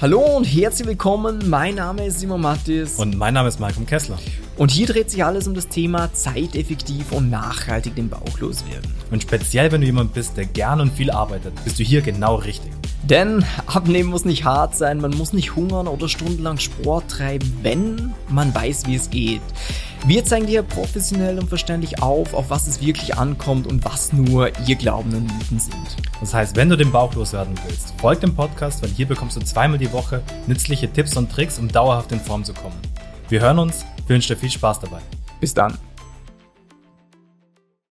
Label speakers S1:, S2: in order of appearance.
S1: Hallo und herzlich willkommen. Mein Name ist Simon Mattis.
S2: Und mein Name ist Malcolm Kessler.
S1: Und hier dreht sich alles um das Thema zeiteffektiv und nachhaltig den Bauch loswerden.
S2: Und speziell, wenn du jemand bist, der gern und viel arbeitet, bist du hier genau richtig.
S1: Denn Abnehmen muss nicht hart sein, man muss nicht hungern oder stundenlang Sport treiben, wenn man weiß, wie es geht. Wir zeigen dir professionell und verständlich auf, auf was es wirklich ankommt und was nur ihr Glauben und Mythen sind.
S2: Das heißt, wenn du den Bauch loswerden willst, folg dem Podcast, weil hier bekommst du zweimal die Woche nützliche Tipps und Tricks, um dauerhaft in Form zu kommen. Wir hören uns, wir wünschen dir viel Spaß dabei.
S1: Bis dann.